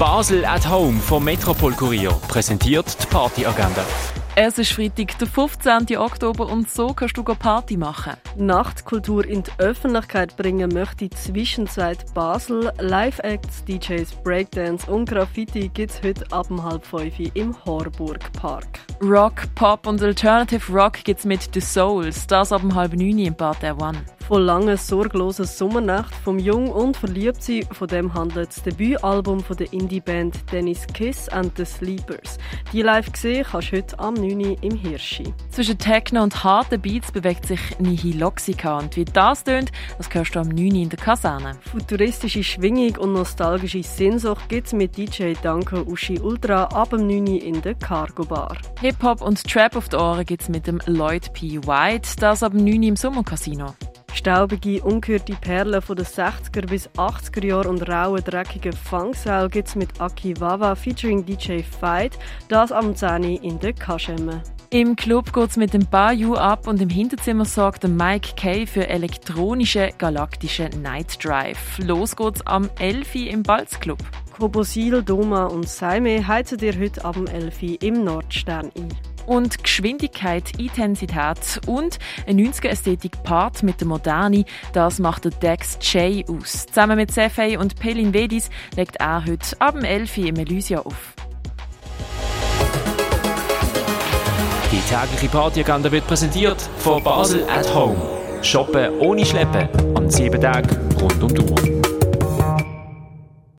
Basel at Home vom Metropol Kurier präsentiert die Partyagenda. Es ist Freitag, der 15. Oktober und so kannst du Party machen. Nachtkultur in die Öffentlichkeit bringen möchte Zwischenzeit Basel. Live-Acts, DJs, Breakdance und Graffiti gibt es heute ab um halb fünf im Horburg Park. Rock, Pop und Alternative Rock gibt es mit The Souls, das ab halb neun im Bad der One. Von langen, sorglosen Sommernacht, vom Jung und Verliebtsein, von dem handelt das Debütalbum von der Indie-Band Dennis Kiss and the Sleepers. Die live gesehen kannst du heute am 9. im Hirschi. Zwischen Techno und harten Beats bewegt sich Nihiloxica und wie das tönt, das hörst du am 9. in der Kaserne. Futuristische Schwingung und nostalgische Sehnsucht gibt es mit DJ Danko Uschi Ultra ab dem 9. in der Cargo Bar. Hip-Hop und Trap auf die Ohren gibt es mit dem Lloyd P. White, das ab dem 9. im Sommercasino. Staubige, ungehörte Perlen von den 60er bis 80er Jahren und raue, dreckige Fangseil gibt es mit Aki Wawa featuring DJ Fight, das am 10 in der Kaschemme. Im Club geht es mit dem Bayou ab und im Hinterzimmer sorgt Mike Kay für elektronische galaktische Night Drive. Los geht's am 11 im Balzclub. Kobosil, Doma und Saime heizen dir heute ab dem 11 im Nordstern ein und Geschwindigkeit, Intensität und eine 90er-Ästhetik-Part mit der Moderne, das macht der Dex J aus. Zusammen mit Sefei und Pelin Vedis legt er heute ab dem 11 im Elysia auf. Die tägliche Partyagenda wird präsentiert von Basel at Home. Shoppen ohne Schleppen an sieben Tagen rund um die Uhr.